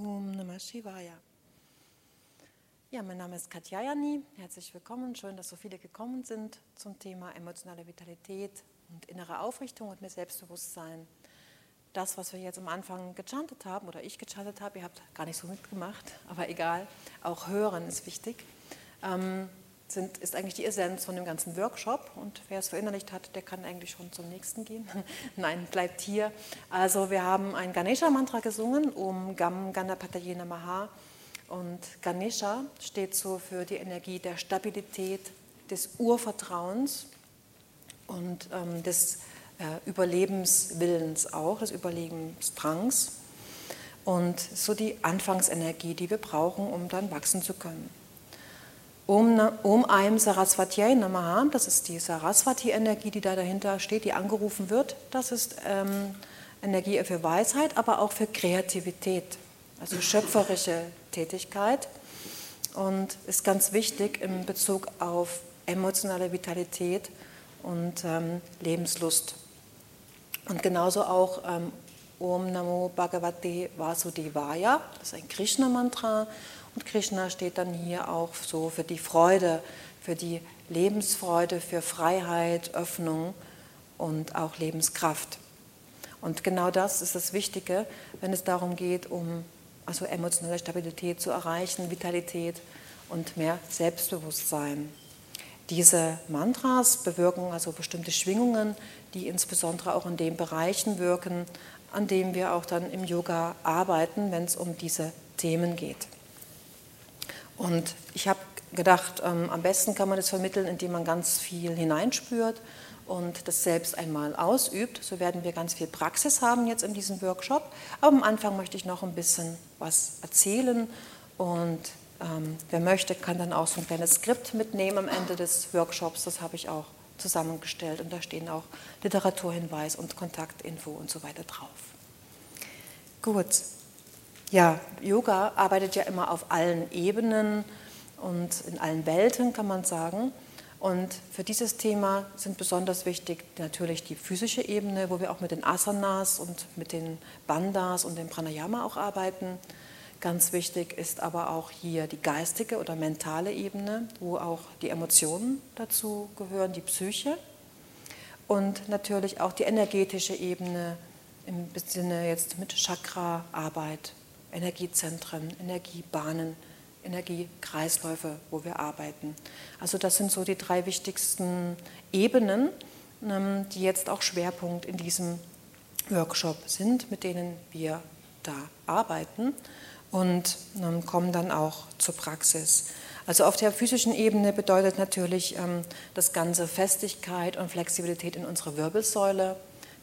Om Namah Shivaya. Ja, mein Name ist Katja Jani. Herzlich willkommen. Schön, dass so viele gekommen sind zum Thema emotionale Vitalität und innere Aufrichtung und mehr Selbstbewusstsein. Das, was wir jetzt am Anfang gechantet haben oder ich gechantet habe, ihr habt gar nicht so mitgemacht, aber egal, auch hören ist wichtig. Ähm, sind, ist eigentlich die Essenz von dem ganzen Workshop. Und wer es verinnerlicht hat, der kann eigentlich schon zum nächsten gehen. Nein, bleibt hier. Also wir haben ein Ganesha-Mantra gesungen um Gam Ganapataye Namaha. Und Ganesha steht so für die Energie der Stabilität, des Urvertrauens und ähm, des äh, Überlebenswillens auch, des Überlebensdrangs. Und so die Anfangsenergie, die wir brauchen, um dann wachsen zu können. Om, Om Aim Saraswati Namaha, das ist die Saraswati-Energie, die da dahinter steht, die angerufen wird. Das ist ähm, Energie für Weisheit, aber auch für Kreativität, also schöpferische Tätigkeit. Und ist ganz wichtig in Bezug auf emotionale Vitalität und ähm, Lebenslust. Und genauso auch ähm, Om Namo Bhagavate Vasudevaya, das ist ein Krishna-Mantra. Und Krishna steht dann hier auch so für die Freude, für die Lebensfreude, für Freiheit, Öffnung und auch Lebenskraft. Und genau das ist das Wichtige, wenn es darum geht, um also emotionale Stabilität zu erreichen, Vitalität und mehr Selbstbewusstsein. Diese Mantras bewirken also bestimmte Schwingungen, die insbesondere auch in den Bereichen wirken, an denen wir auch dann im Yoga arbeiten, wenn es um diese Themen geht. Und ich habe gedacht, ähm, am besten kann man das vermitteln, indem man ganz viel hineinspürt und das selbst einmal ausübt. So werden wir ganz viel Praxis haben jetzt in diesem Workshop. Aber am Anfang möchte ich noch ein bisschen was erzählen und ähm, wer möchte, kann dann auch so ein kleines Skript mitnehmen am Ende des Workshops. Das habe ich auch zusammengestellt und da stehen auch Literaturhinweis und Kontaktinfo und so weiter drauf. Gut, ja, Yoga arbeitet ja immer auf allen Ebenen und in allen Welten, kann man sagen. Und für dieses Thema sind besonders wichtig natürlich die physische Ebene, wo wir auch mit den Asanas und mit den Bandhas und dem Pranayama auch arbeiten. Ganz wichtig ist aber auch hier die geistige oder mentale Ebene, wo auch die Emotionen dazu gehören, die Psyche. Und natürlich auch die energetische Ebene im Sinne jetzt mit Chakra-Arbeit, Energiezentren, Energiebahnen, Energiekreisläufe, wo wir arbeiten. Also das sind so die drei wichtigsten Ebenen, ähm, die jetzt auch Schwerpunkt in diesem Workshop sind, mit denen wir da arbeiten und ähm, kommen dann auch zur Praxis. Also auf der physischen Ebene bedeutet natürlich ähm, das Ganze Festigkeit und Flexibilität in unserer Wirbelsäule,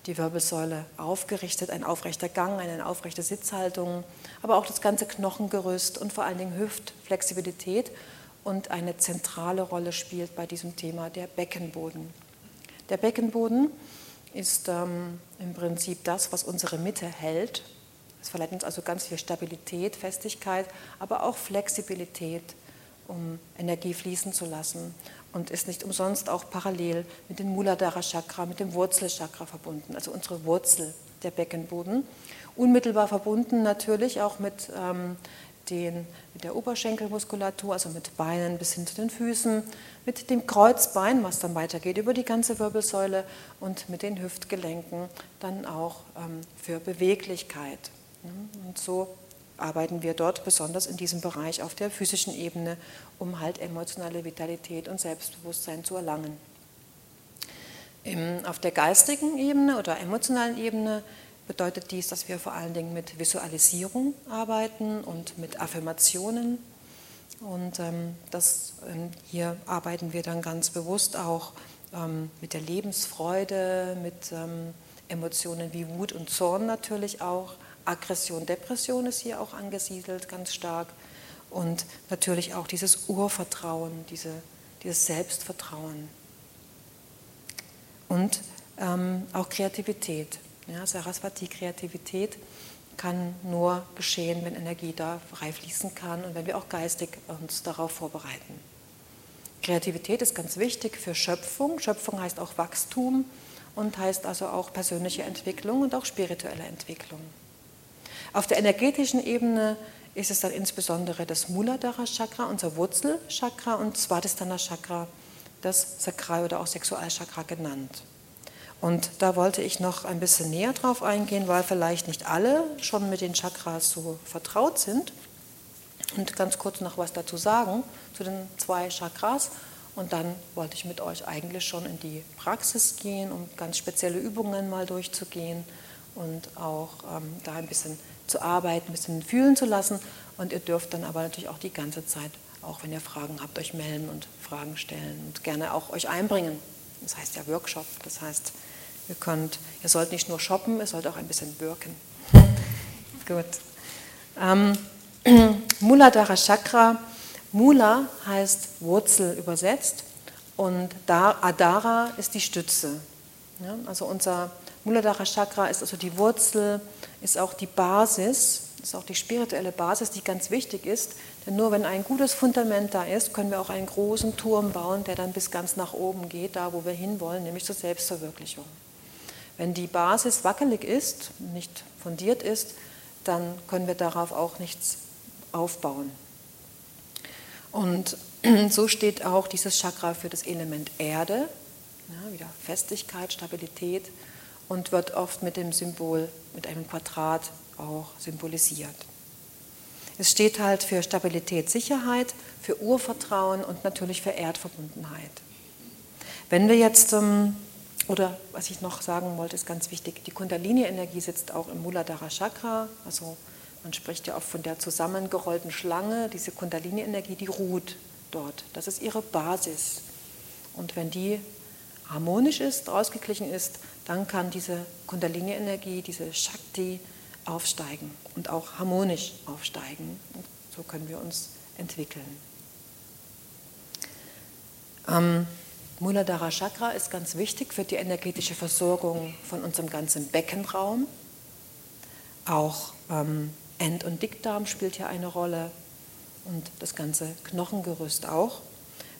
die Wirbelsäule aufgerichtet, ein aufrechter Gang, eine aufrechte Sitzhaltung, aber auch das ganze Knochengerüst und vor allen Dingen Hüftflexibilität und eine zentrale Rolle spielt bei diesem Thema der Beckenboden. Der Beckenboden ist ähm, im Prinzip das, was unsere Mitte hält. Es verleiht uns also ganz viel Stabilität, Festigkeit, aber auch Flexibilität, um Energie fließen zu lassen und ist nicht umsonst auch parallel mit dem Muladhara Chakra, mit dem Wurzelchakra verbunden, also unsere Wurzel, der Beckenboden. Unmittelbar verbunden natürlich auch mit, ähm, den, mit der Oberschenkelmuskulatur, also mit Beinen bis hin zu den Füßen, mit dem Kreuzbein, was dann weitergeht über die ganze Wirbelsäule und mit den Hüftgelenken dann auch ähm, für Beweglichkeit. Und so arbeiten wir dort besonders in diesem Bereich auf der physischen Ebene, um halt emotionale Vitalität und Selbstbewusstsein zu erlangen. auf der geistigen Ebene oder emotionalen Ebene bedeutet dies, dass wir vor allen Dingen mit Visualisierung arbeiten und mit Affirmationen. Und ähm, das, ähm, hier arbeiten wir dann ganz bewusst auch ähm, mit der Lebensfreude, mit ähm, Emotionen wie Wut und Zorn natürlich auch Aggression, Depression ist hier auch angesiedelt, ganz stark. Und natürlich auch dieses Urvertrauen, diese, dieses Selbstvertrauen. Und ähm, auch Kreativität. Ja, Saraswati, Kreativität kann nur geschehen, wenn Energie da frei fließen kann und wenn wir auch geistig uns darauf vorbereiten. Kreativität ist ganz wichtig für Schöpfung. Schöpfung heißt auch Wachstum und heißt also auch persönliche Entwicklung und auch spirituelle Entwicklung. Auf der energetischen Ebene ist es dann insbesondere das Muladhara Chakra, unser Wurzelchakra und Svadhisthana Chakra, das Sakral- oder auch Sexualchakra genannt. Und da wollte ich noch ein bisschen näher drauf eingehen, weil vielleicht nicht alle schon mit den Chakras so vertraut sind. Und ganz kurz noch was dazu sagen zu den zwei Chakras. Und dann wollte ich mit euch eigentlich schon in die Praxis gehen, um ganz spezielle Übungen mal durchzugehen und auch ähm, da ein bisschen zu arbeiten, ein bisschen fühlen zu lassen. Und ihr dürft dann aber natürlich auch die ganze Zeit, auch wenn ihr Fragen habt, euch melden und Fragen stellen und gerne auch euch einbringen. Das heißt ja Workshop, das heißt, ihr könnt, ihr sollt nicht nur shoppen, ihr sollt auch ein bisschen wirken. Gut. Ähm, Muladhara Chakra Mula heißt Wurzel übersetzt und Adara ist die Stütze. Ja, also unser Muladhara Chakra ist also die Wurzel, ist auch die Basis, ist auch die spirituelle Basis, die ganz wichtig ist. Denn nur wenn ein gutes Fundament da ist, können wir auch einen großen Turm bauen, der dann bis ganz nach oben geht, da wo wir hinwollen, nämlich zur Selbstverwirklichung. Wenn die Basis wackelig ist, nicht fundiert ist, dann können wir darauf auch nichts aufbauen. Und so steht auch dieses Chakra für das Element Erde, ja, wieder Festigkeit, Stabilität und wird oft mit dem Symbol, mit einem Quadrat auch symbolisiert. Es steht halt für Stabilität, Sicherheit, für Urvertrauen und natürlich für Erdverbundenheit. Wenn wir jetzt, ähm, oder was ich noch sagen wollte, ist ganz wichtig, die Kundalini-Energie sitzt auch im Muladhara Chakra, also man spricht ja oft von der zusammengerollten Schlange, diese Kundalini-Energie, die ruht dort. Das ist ihre Basis. Und wenn die harmonisch ist, ausgeglichen ist, dann kann diese Kundalini-Energie, diese Shakti aufsteigen und auch harmonisch aufsteigen. Und so können wir uns entwickeln. Ähm, Muladhara Chakra ist ganz wichtig für die energetische Versorgung von unserem ganzen Beckenraum. Auch ähm, End- und Dickdarm spielt hier eine Rolle und das ganze Knochengerüst auch.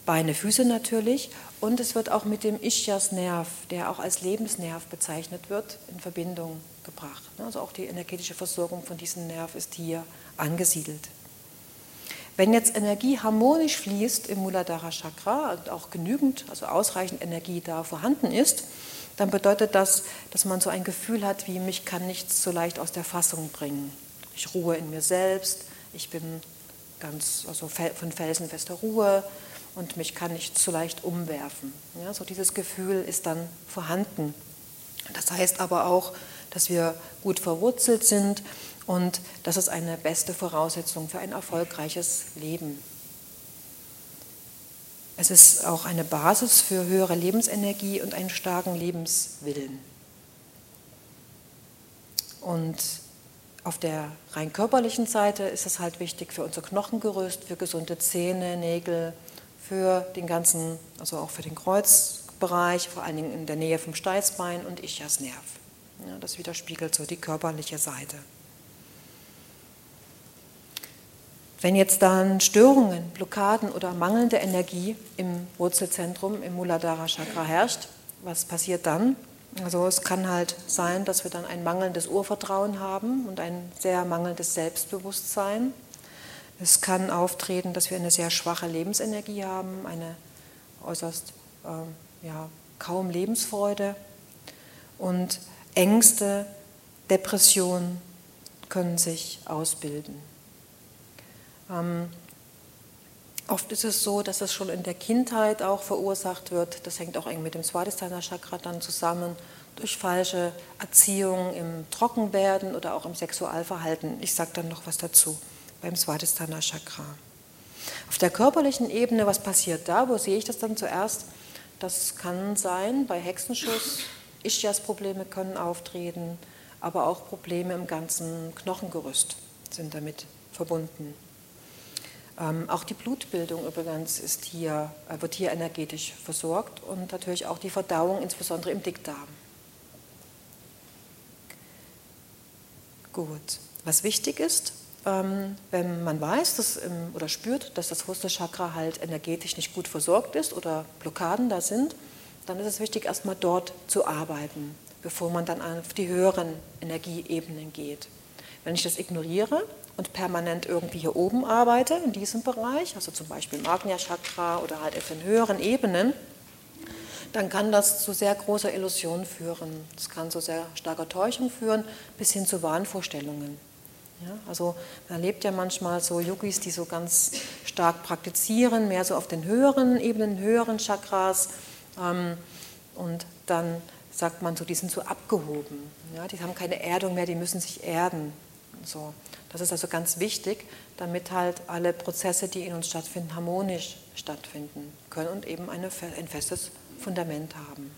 Beine, Füße natürlich und es wird auch mit dem Ischias-Nerv, der auch als Lebensnerv bezeichnet wird, in Verbindung gebracht. Also auch die energetische Versorgung von diesem Nerv ist hier angesiedelt. Wenn jetzt Energie harmonisch fließt im Muladhara Chakra und auch genügend, also ausreichend Energie da vorhanden ist, dann bedeutet das, dass man so ein Gefühl hat, wie mich kann nichts so leicht aus der Fassung bringen. Ich ruhe in mir selbst, ich bin ganz also von felsenfester Ruhe und mich kann nicht so leicht umwerfen. Ja, so dieses Gefühl ist dann vorhanden. Das heißt aber auch, dass wir gut verwurzelt sind und das ist eine beste Voraussetzung für ein erfolgreiches Leben. Es ist auch eine Basis für höhere Lebensenergie und einen starken Lebenswillen. Und auf der rein körperlichen Seite ist es halt wichtig für unser Knochengerüst, für gesunde Zähne, Nägel, für den ganzen, also auch für den Kreuzbereich, vor allen Dingen in der Nähe vom Steißbein und Ischiasnerv. Ja, das widerspiegelt so die körperliche Seite. Wenn jetzt dann Störungen, Blockaden oder mangelnde Energie im Wurzelzentrum, im Muladhara Chakra herrscht, was passiert dann? Also es kann halt sein, dass wir dann ein mangelndes Urvertrauen haben und ein sehr mangelndes Selbstbewusstsein. Es kann auftreten, dass wir eine sehr schwache Lebensenergie haben, eine äußerst äh, ja, kaum Lebensfreude und Ängste, Depressionen können sich ausbilden. Ähm, Oft ist es so, dass es schon in der Kindheit auch verursacht wird. Das hängt auch eng mit dem Swadhisthana Chakra dann zusammen, durch falsche Erziehung im Trockenwerden oder auch im Sexualverhalten. Ich sage dann noch was dazu beim Swadhisthana Chakra. Auf der körperlichen Ebene, was passiert da? Wo sehe ich das dann zuerst? Das kann sein bei Hexenschuss, Ischias-Probleme können auftreten, aber auch Probleme im ganzen Knochengerüst sind damit verbunden. Ähm, auch die Blutbildung übrigens ist hier, äh, wird hier energetisch versorgt und natürlich auch die Verdauung, insbesondere im Dickdarm. Gut, was wichtig ist, wenn man weiß dass, ähm, oder spürt, dass das Wurzelchakra halt energetisch nicht gut versorgt ist oder Blockaden da sind, dann ist es wichtig, erstmal dort zu arbeiten, bevor man dann auf die höheren Energieebenen geht. Wenn ich das ignoriere und permanent irgendwie hier oben arbeite, in diesem Bereich, also zum Beispiel im Agnya Chakra oder halt auf den höheren Ebenen, dann kann das zu sehr großer Illusion führen. Es kann zu sehr starker Täuschung führen, bis hin zu Wahnvorstellungen. Ja, also man erlebt ja manchmal so Yogis, die so ganz stark praktizieren, mehr so auf den höheren Ebenen, höheren Chakras. Ähm, und dann sagt man so, die sind so abgehoben. Ja, die haben keine Erdung mehr, die müssen sich erden. So. Das ist also ganz wichtig, damit halt alle Prozesse, die in uns stattfinden, harmonisch stattfinden können und eben eine, ein festes Fundament haben.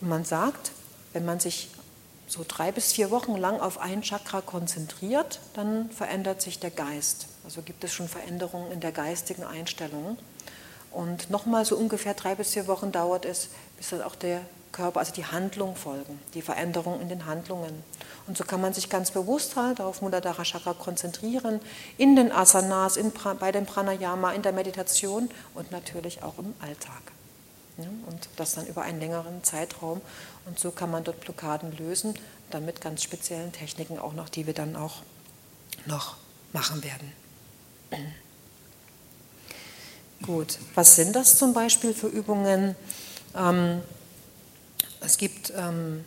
Man sagt, wenn man sich so drei bis vier Wochen lang auf ein Chakra konzentriert, dann verändert sich der Geist. Also gibt es schon Veränderungen in der geistigen Einstellung. Und nochmal so ungefähr drei bis vier Wochen dauert es, bis dann auch der Körper, also die Handlung folgen, die Veränderung in den Handlungen. Und so kann man sich ganz bewusst halt auf Muladhara Chakra konzentrieren, in den Asanas, in, bei dem Pranayama, in der Meditation und natürlich auch im Alltag. Ja, und das dann über einen längeren Zeitraum. Und so kann man dort Blockaden lösen, dann mit ganz speziellen Techniken auch noch, die wir dann auch noch machen werden. Gut, was sind das zum Beispiel für Übungen? Ähm, es gibt ähm,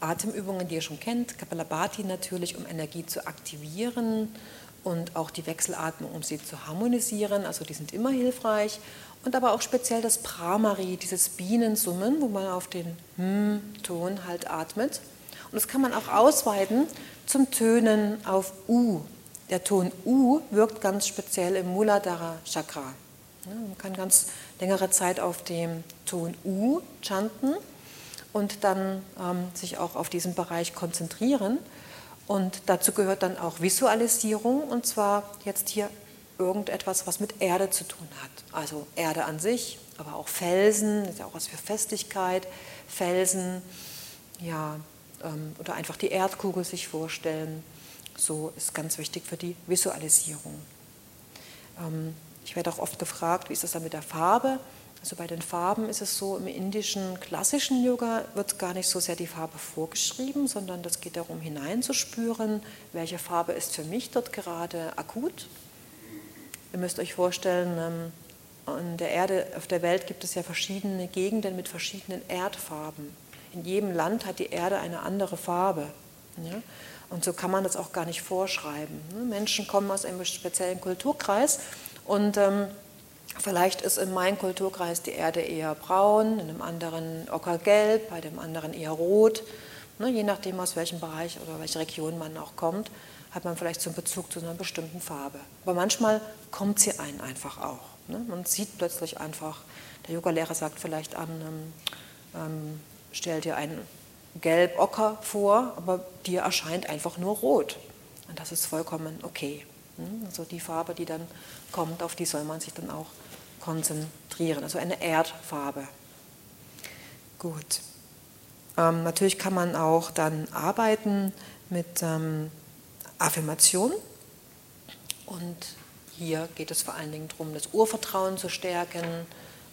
Atemübungen, die ihr schon kennt, Kapalabhati natürlich, um Energie zu aktivieren und auch die Wechselatmung, um sie zu harmonisieren. Also die sind immer hilfreich. Und aber auch speziell das Pramari, dieses Bienensummen, wo man auf den Hm-Ton halt atmet. Und das kann man auch ausweiten zum Tönen auf U. Der Ton U wirkt ganz speziell im Muladhara Chakra. man kann ganz längere Zeit auf dem Ton U chanten und dann ähm, sich auch auf diesen Bereich konzentrieren. Und dazu gehört dann auch Visualisierung und zwar jetzt hier irgendetwas, was mit Erde zu tun hat. Also Erde an sich, aber auch Felsen, ist ja auch was für Festigkeit, Felsen, ja, ähm, oder einfach die Erdkugel sich vorstellen. So ist ganz wichtig für die Visualisierung. Ähm, ich werde auch oft gefragt, wie ist das dann mit der Farbe? Also bei den Farben ist es so, im indischen klassischen Yoga wird gar nicht so sehr die Farbe vorgeschrieben, sondern das geht darum hineinzuspüren, welche Farbe ist für mich dort gerade akut. Ihr müsst euch vorstellen, ähm, der Erde, auf der Welt gibt es ja verschiedene Gegenden mit verschiedenen Erdfarben. In jedem Land hat die Erde eine andere Farbe. Ja? Und so kann man das auch gar nicht vorschreiben. Ne? Menschen kommen aus einem speziellen Kulturkreis und ähm, Vielleicht ist in meinem Kulturkreis die Erde eher braun, in einem anderen ockergelb, bei dem anderen eher rot. Ne, je nachdem, aus welchem Bereich oder welche Region man auch kommt, hat man vielleicht so einen Bezug zu einer bestimmten Farbe. Aber manchmal kommt sie einen einfach auch. Ne? Man sieht plötzlich einfach, der Yogalehrer sagt vielleicht an, ähm, ähm, stell dir ein Gelb-Ocker vor, aber dir erscheint einfach nur rot. Und das ist vollkommen okay. Ne? Also die Farbe, die dann kommt, auf die soll man sich dann auch konzentrieren, also eine Erdfarbe. Gut. Ähm, natürlich kann man auch dann arbeiten mit ähm, Affirmation und hier geht es vor allen Dingen darum, das Urvertrauen zu stärken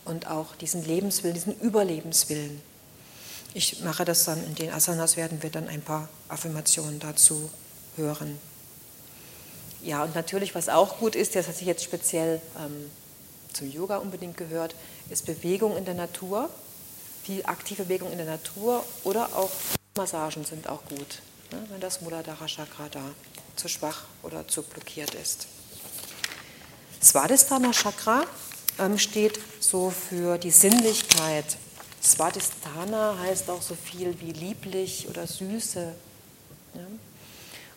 und auch diesen Lebenswillen, diesen Überlebenswillen. Ich mache das dann in den Asanas, werden wir dann ein paar Affirmationen dazu hören. Ja, und natürlich, was auch gut ist, das hat sich jetzt speziell ähm, zum Yoga unbedingt gehört, ist Bewegung in der Natur, viel aktive Bewegung in der Natur oder auch Massagen sind auch gut, ne, wenn das Muladhara Chakra da zu schwach oder zu blockiert ist. Svadhisthana Chakra ähm, steht so für die Sinnlichkeit. Svadhisthana heißt auch so viel wie lieblich oder süße.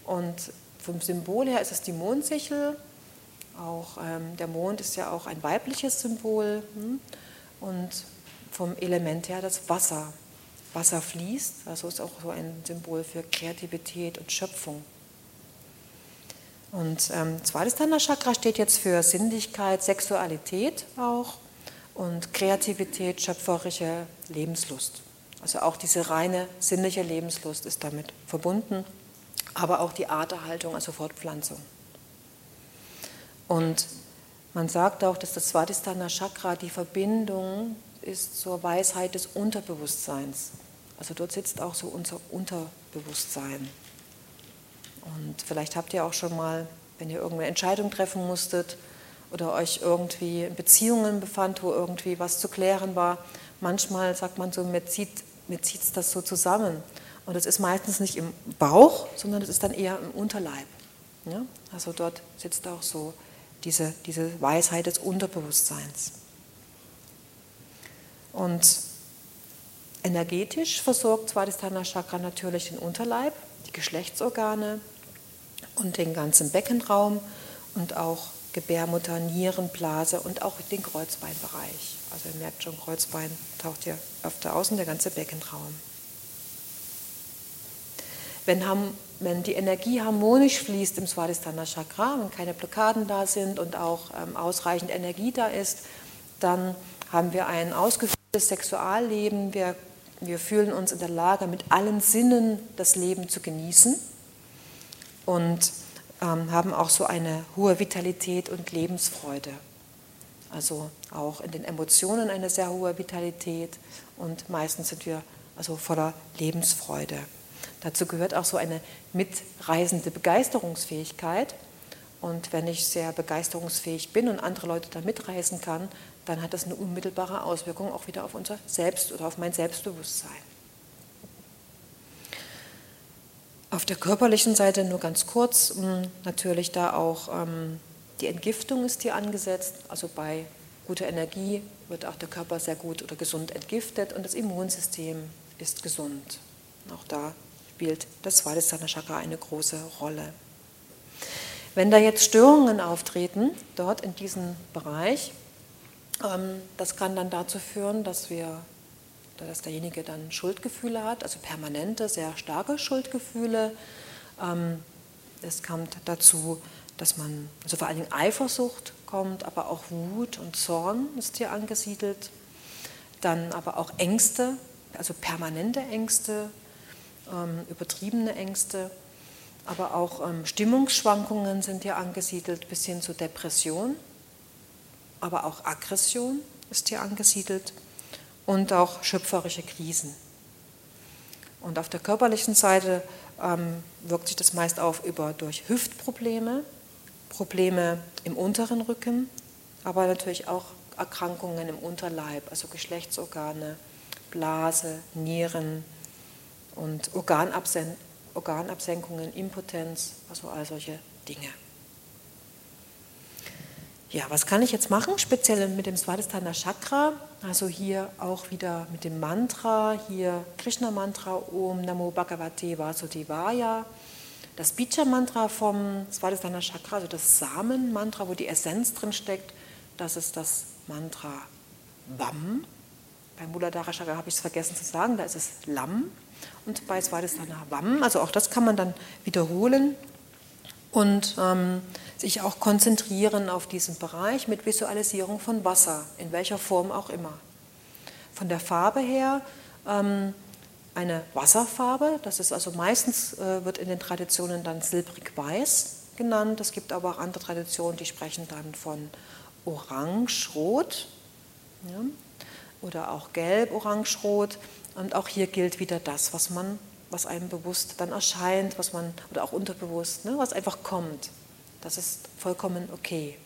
Und vom Symbol her ist es die Mondsichel auch ähm, der Mond ist ja auch ein weibliches Symbol hm? und vom Element her das Wasser. Wasser fließt, also ist auch so ein Symbol für Kreativität und Schöpfung. Und ähm, zweites Chakra steht jetzt für Sinnlichkeit, Sexualität auch und Kreativität, schöpferische Lebenslust. Also auch diese reine sinnliche Lebenslust ist damit verbunden, aber auch die Arterhaltung, also Fortpflanzung. Und man sagt auch, dass das Svadhisthana Chakra die Verbindung ist zur Weisheit des Unterbewusstseins. Also dort sitzt auch so unser Unterbewusstsein. Und vielleicht habt ihr auch schon mal, wenn ihr irgendeine Entscheidung treffen musstet oder euch irgendwie in Beziehungen befand, wo irgendwie was zu klären war, manchmal sagt man so, mir zieht mir zieht das so zusammen. Und das ist meistens nicht im Bauch, sondern es ist dann eher im Unterleib. Ja? Also dort sitzt auch so diese, diese Weisheit des Unterbewusstseins. Und energetisch versorgt Svadhisthana Chakra natürlich den Unterleib, die Geschlechtsorgane und den ganzen Beckenraum und auch Gebärmutter, Nierenblase und auch den Kreuzbeinbereich. Also ihr merkt schon, Kreuzbein taucht hier öfter aus und der ganze Beckenraum. Wenn, wenn die Energie harmonisch fließt im Swadhisthana Chakra, wenn keine Blockaden da sind und auch ähm, ausreichend Energie da ist, dann haben wir ein ausgeführtes Sexualleben. Wir, wir fühlen uns in der Lage, mit allen Sinnen das Leben zu genießen und ähm, haben auch so eine hohe Vitalität und Lebensfreude. Also auch in den Emotionen eine sehr hohe Vitalität und meistens sind wir also voller Lebensfreude. Dazu gehört auch so eine mitreisende Begeisterungsfähigkeit. Und wenn ich sehr begeisterungsfähig bin und andere Leute da mitreisen kann, dann hat das eine unmittelbare Auswirkung auch wieder auf unser Selbst oder auf mein Selbstbewusstsein. Auf der körperlichen Seite nur ganz kurz, hm, natürlich da auch ähm, die Entgiftung ist hier angesetzt, also bei guter Energie wird auch der Körper sehr gut oder gesund entgiftet und das Immunsystem ist gesund. Auch da spielt das Svadhisthana Chakra eine große Rolle. Wenn da jetzt Störungen auftreten, dort in diesem Bereich, ähm, das kann dann dazu führen, dass wir dass derjenige dann Schuldgefühle hat, also permanente, sehr starke Schuldgefühle. Ähm, es kommt dazu, dass man, also vor allen Dingen Eifersucht kommt, aber auch Wut und Zorn ist hier angesiedelt. Dann aber auch Ängste, also permanente Ängste, ähm, übertriebene Ängste, aber auch ähm, Stimmungsschwankungen sind hier angesiedelt, bis hin zu Depression, aber auch Aggression ist hier angesiedelt und auch schöpferische Krisen. Und auf der körperlichen Seite ähm, wirkt sich das meist auf über durch Hüftprobleme, Probleme im unteren Rücken, aber natürlich auch Erkrankungen im Unterleib, also Geschlechtsorgane, Blase, Nieren und Organabsen Organabsenkungen, Impotenz, also all solche Dinge. Ja, was kann ich jetzt machen, speziell mit dem Svadhisthana Chakra? Also hier auch wieder mit dem Mantra, hier Krishna-Mantra, Om Namo Bhagavate Vasudevaya. Das Bija-Mantra vom Svadhisthana Chakra, also das Samen-Mantra, wo die Essenz drin steckt, das ist das Mantra Bam. Beim Muladhara Chakra habe ich es vergessen zu sagen, da ist es Lam. Und bei Svadhisthana Vam, also auch das kann man dann wiederholen und ähm, sich auch konzentrieren auf diesen Bereich mit Visualisierung von Wasser, in welcher Form auch immer. Von der Farbe her ähm, eine Wasserfarbe. Das ist also meistens, äh, wird in den Traditionen dann silbrig-weiß genannt. Es gibt aber auch andere Traditionen, die sprechen dann von orange-rot ja, oder auch gelb-orange-rot. Und auch hier gilt wieder das, was man, was einem bewusst dann erscheint, was man, oder auch unterbewusst, ne, was einfach kommt. Das ist vollkommen okay.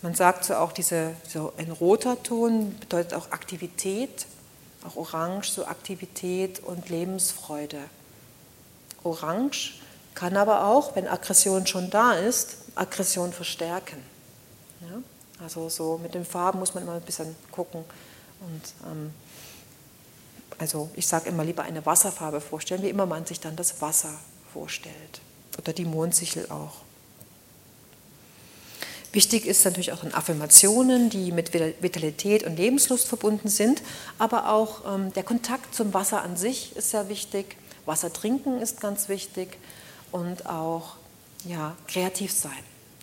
Man sagt so auch, diese, so ein roter Ton bedeutet auch Aktivität, auch Orange, so Aktivität und Lebensfreude. Orange kann aber auch, wenn Aggression schon da ist, Aggression verstärken. Ja? Also so mit den Farben muss man immer ein bisschen gucken. Und, ähm, also ich sage immer lieber eine Wasserfarbe vorstellen, wie immer man sich dann das Wasser vorstellt. Oder die Mondsichel auch. Wichtig ist natürlich auch in Affirmationen, die mit Vitalität und Lebenslust verbunden sind, aber auch ähm, der Kontakt zum Wasser an sich ist sehr wichtig. Wasser trinken ist ganz wichtig und auch ja, kreativ sein,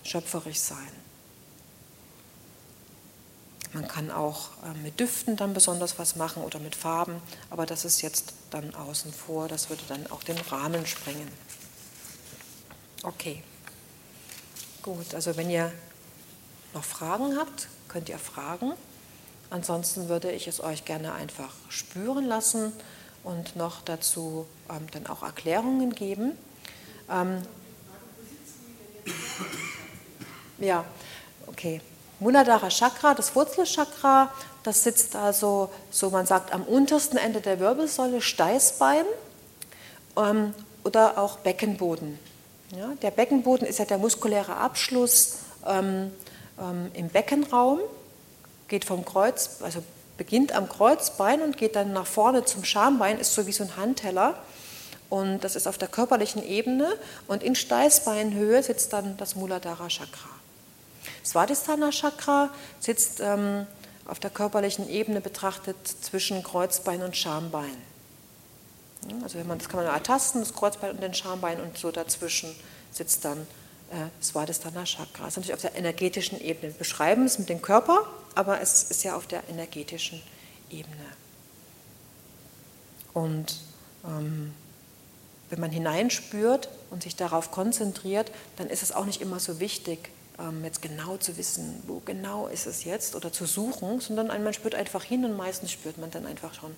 schöpferisch sein. Man kann auch äh, mit Düften dann besonders was machen oder mit Farben, aber das ist jetzt dann außen vor, das würde dann auch den Rahmen sprengen. Okay. Gut, also wenn ihr noch Fragen habt, könnt ihr fragen. Ansonsten würde ich es euch gerne einfach spüren lassen und noch dazu ähm, dann auch Erklärungen geben. Ähm, ja, okay. Muladhara Chakra, das Wurzelchakra, das sitzt also, so man sagt, am untersten Ende der Wirbelsäule, Steißbein ähm, oder auch Beckenboden. Ja, der Beckenboden ist ja der muskuläre Abschluss ähm, ähm, im Beckenraum, geht vom Kreuz, also beginnt am Kreuzbein und geht dann nach vorne zum Schambein, ist so wie so ein Handteller. Und das ist auf der körperlichen Ebene und in Steißbeinhöhe sitzt dann das Muladhara Chakra. Svadhisthana Chakra sitzt ähm, auf der körperlichen Ebene betrachtet zwischen Kreuzbein und Schambein. Also man, das kann man ertasten, das Kreuzbein und den Schambein und so dazwischen sitzt dann äh, Svadhisthana Chakra. Das ist natürlich auf der energetischen Ebene. Wir beschreiben es mit dem Körper, aber es ist ja auf der energetischen Ebene. Und ähm, wenn man hineinspürt und sich darauf konzentriert, dann ist es auch nicht immer so wichtig, jetzt genau zu wissen, wo genau ist es jetzt oder zu suchen, sondern man spürt einfach hin und meistens spürt man dann einfach schon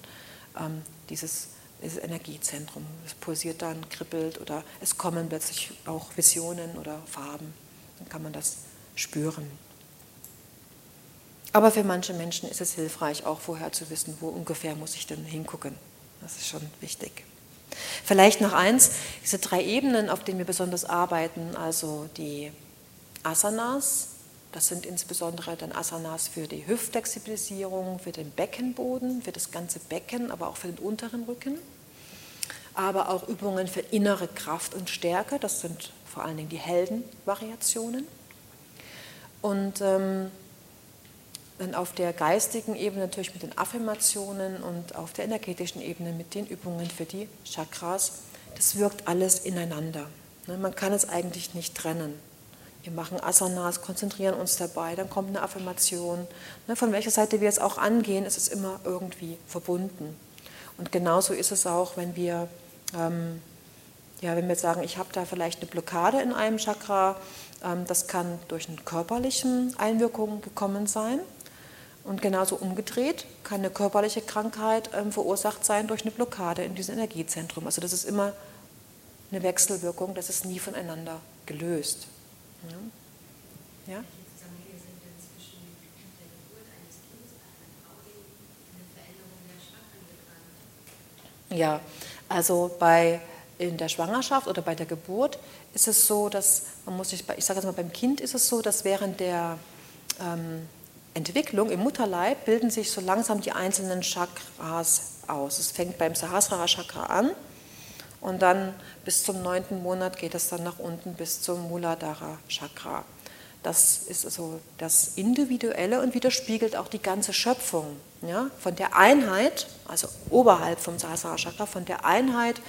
ähm, dieses, dieses Energiezentrum. Es pulsiert dann, kribbelt oder es kommen plötzlich auch Visionen oder Farben. Dann kann man das spüren. Aber für manche Menschen ist es hilfreich, auch vorher zu wissen, wo ungefähr muss ich denn hingucken. Das ist schon wichtig. Vielleicht noch eins, diese drei Ebenen, auf denen wir besonders arbeiten, also die Asanas. Das sind insbesondere dann Asanas für die Hüftflexibilisierung, für den Beckenboden, für das ganze Becken, aber auch für den unteren Rücken. Aber auch Übungen für innere Kraft und Stärke. Das sind vor allen Dingen die Heldenvariationen. Und ähm, dann auf der geistigen Ebene natürlich mit den Affirmationen und auf der energetischen Ebene mit den Übungen für die Chakras. Das wirkt alles ineinander. Ne, man kann es eigentlich nicht trennen. Wir machen Asanas, konzentrieren uns dabei, dann kommt eine Affirmation. Ne, von welcher Seite wir es auch angehen, ist es immer irgendwie verbunden. Und genauso ist es auch, wenn wir, ähm, ja, wenn wir sagen, ich habe da vielleicht eine Blockade in einem Chakra, ähm, das kann durch eine körperliche Einwirkung gekommen sein. Und genauso umgedreht kann eine körperliche Krankheit ähm, verursacht sein durch eine Blockade in diesem Energiezentrum. Also das ist immer eine Wechselwirkung, das ist nie voneinander gelöst. Ja? ja? Ja, also bei in der Schwangerschaft oder bei der Geburt ist es so, dass man muss sich, ich sage jetzt mal beim Kind ist es so, dass während der ähm, Entwicklung im Mutterleib bilden sich so langsam die einzelnen Chakras aus. Es fängt beim Sahasrara Chakra an und dann bis zum neunten Monat geht es dann nach unten bis zum Muladhara Chakra. Das ist also das Individuelle und widerspiegelt auch die ganze Schöpfung. Ja? Von der Einheit, also oberhalb vom Sahasrara Chakra, von der Einheit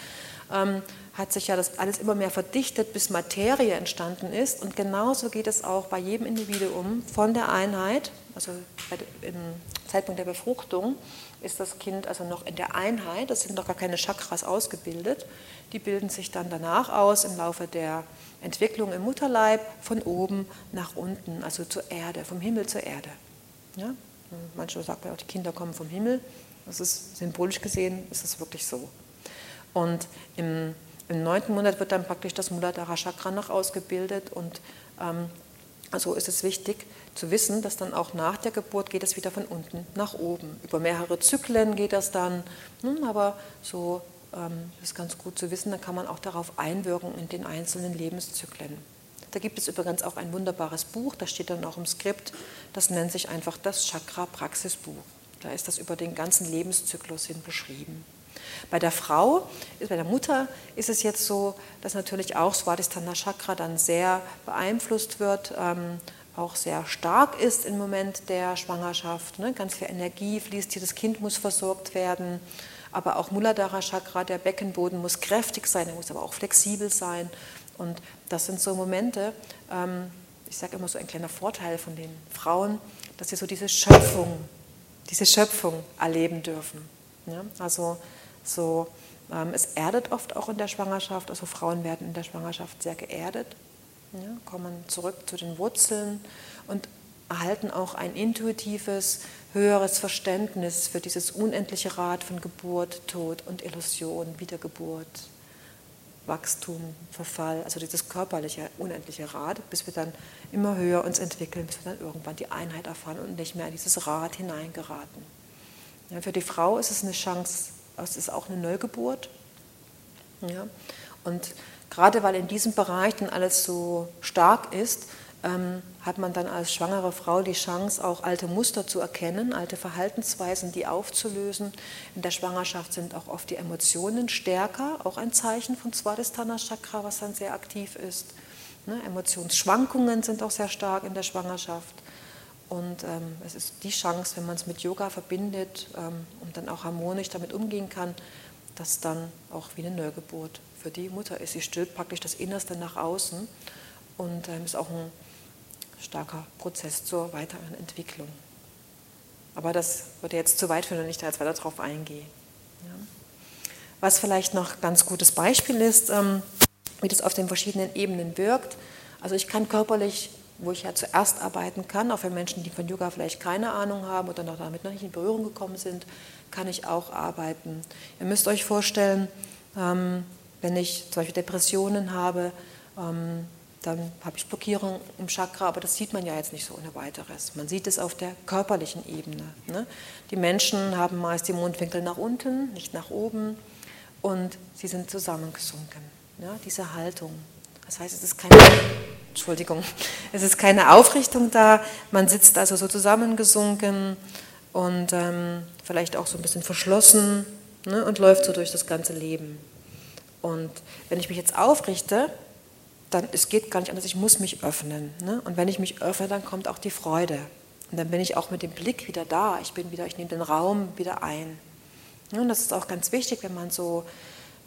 ähm, hat sich ja das alles immer mehr verdichtet, bis Materie entstanden ist. Und genauso geht es auch bei jedem Individuum von der Einheit, also im Zeitpunkt der Befruchtung, ist das Kind also noch in der Einheit, es sind noch gar keine Chakras ausgebildet, die bilden sich dann danach aus im Laufe der Entwicklung im Mutterleib von oben nach unten, also zur Erde, vom Himmel zur Erde. Ja? Manchmal sagt man auch, die Kinder kommen vom Himmel. Das ist symbolisch gesehen, ist es wirklich so. Und im, im neunten Monat wird dann praktisch das Muladhara Chakra noch ausgebildet und ähm, also ist es wichtig zu wissen, dass dann auch nach der Geburt geht es wieder von unten nach oben. Über mehrere Zyklen geht das dann, hm, aber so ähm, ist ganz gut zu wissen, da kann man auch darauf einwirken in den einzelnen Lebenszyklen. Da gibt es übrigens auch ein wunderbares Buch, das steht dann auch im Skript, das nennt sich einfach das Chakra-Praxisbuch. Da ist das über den ganzen Lebenszyklus hin beschrieben. Bei der Frau, bei der Mutter ist es jetzt so, dass natürlich auch Swadhisthana Chakra dann sehr beeinflusst wird, ähm, auch sehr stark ist im Moment der Schwangerschaft. Ne? Ganz viel Energie fließt hier, das Kind muss versorgt werden. Aber auch Muladhara Chakra, der Beckenboden, muss kräftig sein, er muss aber auch flexibel sein. Und das sind so Momente, ähm, ich sage immer so ein kleiner Vorteil von den Frauen, dass sie so diese Schöpfung, diese Schöpfung erleben dürfen. Ja? Also so, ähm, es erdet oft auch in der Schwangerschaft, also Frauen werden in der Schwangerschaft sehr geerdet, ja, kommen zurück zu den Wurzeln und erhalten auch ein intuitives, höheres Verständnis für dieses unendliche Rad von Geburt, Tod und Illusion, Wiedergeburt, Wachstum, Verfall, also dieses körperliche, unendliche Rad, bis wir dann immer höher uns entwickeln, bis wir dann irgendwann die Einheit erfahren und nicht mehr in dieses Rad hineingeraten. Ja, für die Frau ist es eine Chance, es ist auch eine Neugeburt. Ja, und gerade weil in diesem Bereich dann alles so stark ist, ähm, hat man dann als schwangere Frau die Chance, auch alte Muster zu erkennen, alte Verhaltensweisen, die aufzulösen. In der Schwangerschaft sind auch oft die Emotionen stärker, auch ein Zeichen von Swadhisthana Chakra, was dann sehr aktiv ist. Ne? Emotionsschwankungen sind auch sehr stark in der Schwangerschaft. Und ähm, es ist die Chance, wenn man es mit Yoga verbindet ähm, und dann auch harmonisch damit umgehen kann, dass dann auch wie eine Neugeburt für die Mutter ist. Sie stillt praktisch das Innerste nach außen und ähm, ist auch ein starker Prozess zur weiteren Entwicklung. Aber das würde jetzt zu weit führen, wenn ich da jetzt weiter drauf eingehe. Ja. Was vielleicht noch ganz gutes Beispiel ist, ähm, wie das auf den verschiedenen Ebenen wirkt. Also ich kann körperlich, wo ich ja zuerst arbeiten kann, auch für Menschen, die von Yoga vielleicht keine Ahnung haben oder noch damit noch nicht in Berührung gekommen sind, kann ich auch arbeiten. Ihr müsst euch vorstellen, ähm, wenn ich zum Beispiel Depressionen habe, ähm, dann habe ich Blockierung im Chakra, aber das sieht man ja jetzt nicht so ohne weiteres. Man sieht es auf der körperlichen Ebene. Ne? Die Menschen haben meist die Mundwinkel nach unten, nicht nach oben und sie sind zusammengesunken. Ja? Diese Haltung. Das heißt, es ist keine, Entschuldigung, es ist keine Aufrichtung da, man sitzt also so zusammengesunken und ähm, vielleicht auch so ein bisschen verschlossen ne? und läuft so durch das ganze Leben. Und wenn ich mich jetzt aufrichte, dann es geht gar nicht anders, ich muss mich öffnen. Ne? Und wenn ich mich öffne, dann kommt auch die Freude. Und dann bin ich auch mit dem Blick wieder da. Ich bin wieder, ich nehme den Raum wieder ein. Ja, und das ist auch ganz wichtig, wenn man so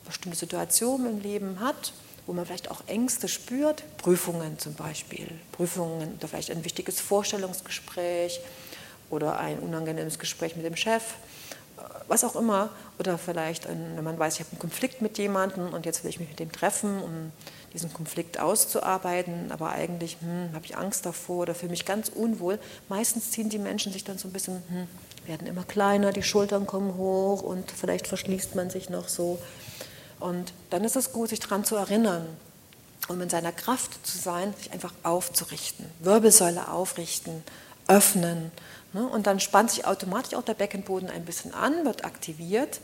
bestimmte Situationen im Leben hat, wo man vielleicht auch Ängste spürt, Prüfungen zum Beispiel, Prüfungen oder vielleicht ein wichtiges Vorstellungsgespräch oder ein unangenehmes Gespräch mit dem Chef was auch immer, oder vielleicht, wenn man weiß, ich habe einen Konflikt mit jemandem und jetzt will ich mich mit dem treffen, um diesen Konflikt auszuarbeiten, aber eigentlich hm, habe ich Angst davor oder fühle mich ganz unwohl. Meistens ziehen die Menschen sich dann so ein bisschen, hm, werden immer kleiner, die Schultern kommen hoch und vielleicht verschließt man sich noch so. Und dann ist es gut, sich daran zu erinnern, um in seiner Kraft zu sein, sich einfach aufzurichten, Wirbelsäule aufrichten, öffnen Ne? Und dann spannt sich automatisch auch der Beckenboden ein bisschen an, wird aktiviert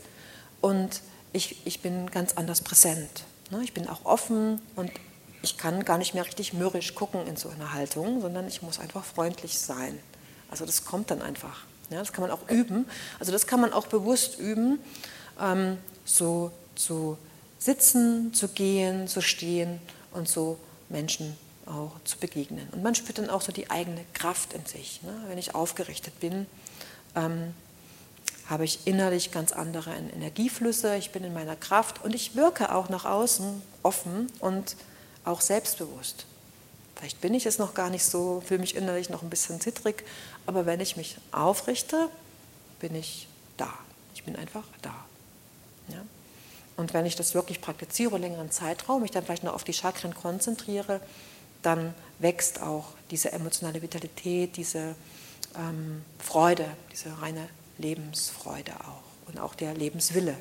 und ich, ich bin ganz anders präsent. Ne? Ich bin auch offen und ich kann gar nicht mehr richtig mürrisch gucken in so einer Haltung, sondern ich muss einfach freundlich sein. Also das kommt dann einfach. Ja, das kann man auch üben. Also das kann man auch bewusst üben, ähm, so zu sitzen, zu gehen, zu stehen und so Menschen auch zu begegnen. Und man spürt dann auch so die eigene Kraft in sich. Ne? Wenn ich aufgerichtet bin, ähm, habe ich innerlich ganz andere Energieflüsse, ich bin in meiner Kraft und ich wirke auch nach außen offen und auch selbstbewusst. Vielleicht bin ich es noch gar nicht so, fühle mich innerlich noch ein bisschen zittrig, aber wenn ich mich aufrichte, bin ich da. Ich bin einfach da. Ja? Und wenn ich das wirklich praktiziere längeren Zeitraum, mich dann vielleicht noch auf die Chakren konzentriere, dann wächst auch diese emotionale Vitalität, diese ähm, Freude, diese reine Lebensfreude auch und auch der Lebenswille,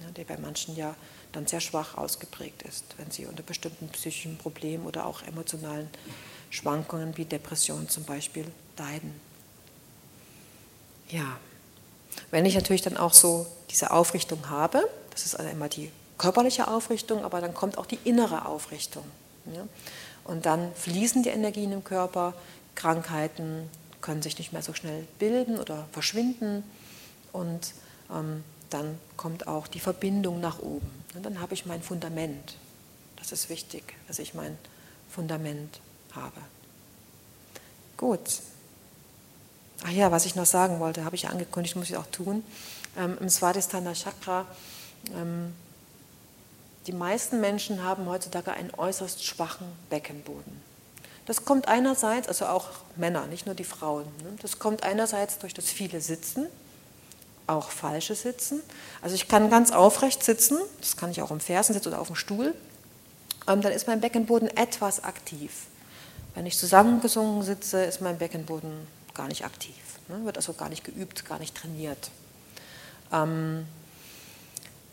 ja, der bei manchen ja dann sehr schwach ausgeprägt ist, wenn sie unter bestimmten psychischen Problemen oder auch emotionalen Schwankungen wie Depression zum Beispiel leiden. Ja, wenn ich natürlich dann auch so diese Aufrichtung habe, das ist also immer die körperliche Aufrichtung, aber dann kommt auch die innere Aufrichtung. Ja. Und dann fließen die Energien im Körper, Krankheiten können sich nicht mehr so schnell bilden oder verschwinden und ähm, dann kommt auch die Verbindung nach oben. Und dann habe ich mein Fundament. Das ist wichtig, dass ich mein Fundament habe. Gut. Ach ja, was ich noch sagen wollte, habe ich angekündigt, muss ich auch tun. Ähm, Im Swadhisthana Chakra die meisten Menschen haben heutzutage einen äußerst schwachen Beckenboden. Das kommt einerseits, also auch Männer, nicht nur die Frauen, ne? das kommt einerseits durch das viele Sitzen, auch falsche Sitzen. Also ich kann ganz aufrecht sitzen, das kann ich auch im Fersen sitzen oder auf dem Stuhl, ähm, dann ist mein Beckenboden etwas aktiv. Wenn ich zusammengesunken sitze, ist mein Beckenboden gar nicht aktiv, ne? wird also gar nicht geübt, gar nicht trainiert.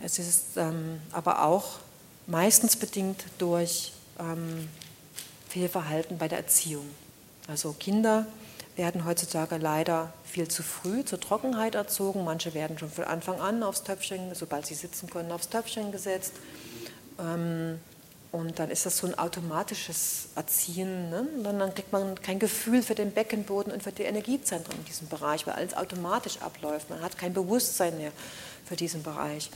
Es ist ähm, aber auch meistens bedingt durch ähm, Fehlverhalten bei der Erziehung. Also Kinder werden heutzutage leider viel zu früh zur Trockenheit erzogen. Manche werden schon von Anfang an aufs Töpfchen, sobald sie sitzen können, aufs Töpfchen gesetzt. Ähm, und dann ist das so ein automatisches Erziehen. Ne? Und dann kriegt man kein Gefühl für den Beckenboden und für die Energiezentren in diesem Bereich, weil alles automatisch abläuft. Man hat kein Bewusstsein mehr für diesen Bereich.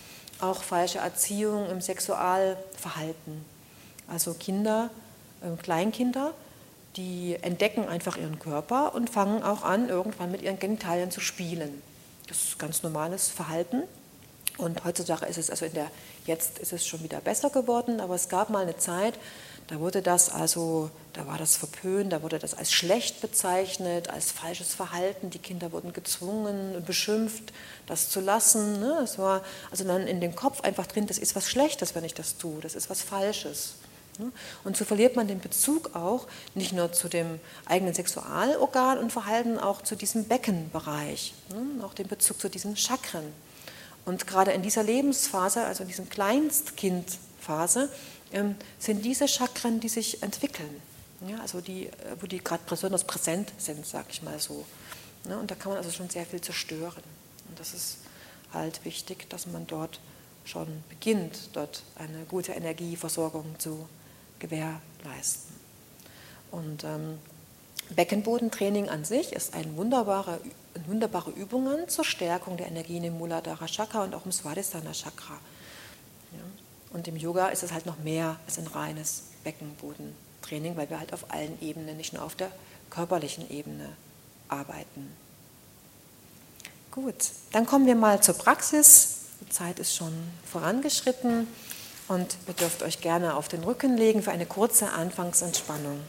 Auch falsche Erziehung im Sexualverhalten. Also Kinder, äh, Kleinkinder, die entdecken einfach ihren Körper und fangen auch an, irgendwann mit ihren Genitalien zu spielen. Das ist ganz normales Verhalten. Und heutzutage ist es, also in der, jetzt ist es schon wieder besser geworden, aber es gab mal eine Zeit, da wurde das also, da war das verpönt, da wurde das als schlecht bezeichnet, als falsches Verhalten. Die Kinder wurden gezwungen und beschimpft, das zu lassen. Ne? Es war also dann in den Kopf einfach drin, das ist was Schlechtes, wenn ich das tue, das ist was Falsches. Ne? Und so verliert man den Bezug auch nicht nur zu dem eigenen Sexualorgan und Verhalten, auch zu diesem Beckenbereich, ne? auch den Bezug zu diesen Chakren. Und gerade in dieser Lebensphase, also in diesem Kleinstkindphase, sind diese Chakren, die sich entwickeln. Ja, also die, äh, wo die gerade besonders präsent sind, sag ich mal so. Ja, und da kann man also schon sehr viel zerstören. Und das ist halt wichtig, dass man dort schon beginnt, dort eine gute Energieversorgung zu gewährleisten. Und ähm, Beckenbodentraining an sich ist ein wunderbare, wunderbare Übungen zur Stärkung der Energien im Muladhara Chakra und auch im Svadhisthana Chakra. Und im Yoga ist es halt noch mehr als ein reines Beckenbodentraining, weil wir halt auf allen Ebenen, nicht nur auf der körperlichen Ebene arbeiten. Gut, dann kommen wir mal zur Praxis. Die Zeit ist schon vorangeschritten und ihr dürft euch gerne auf den Rücken legen für eine kurze Anfangsentspannung.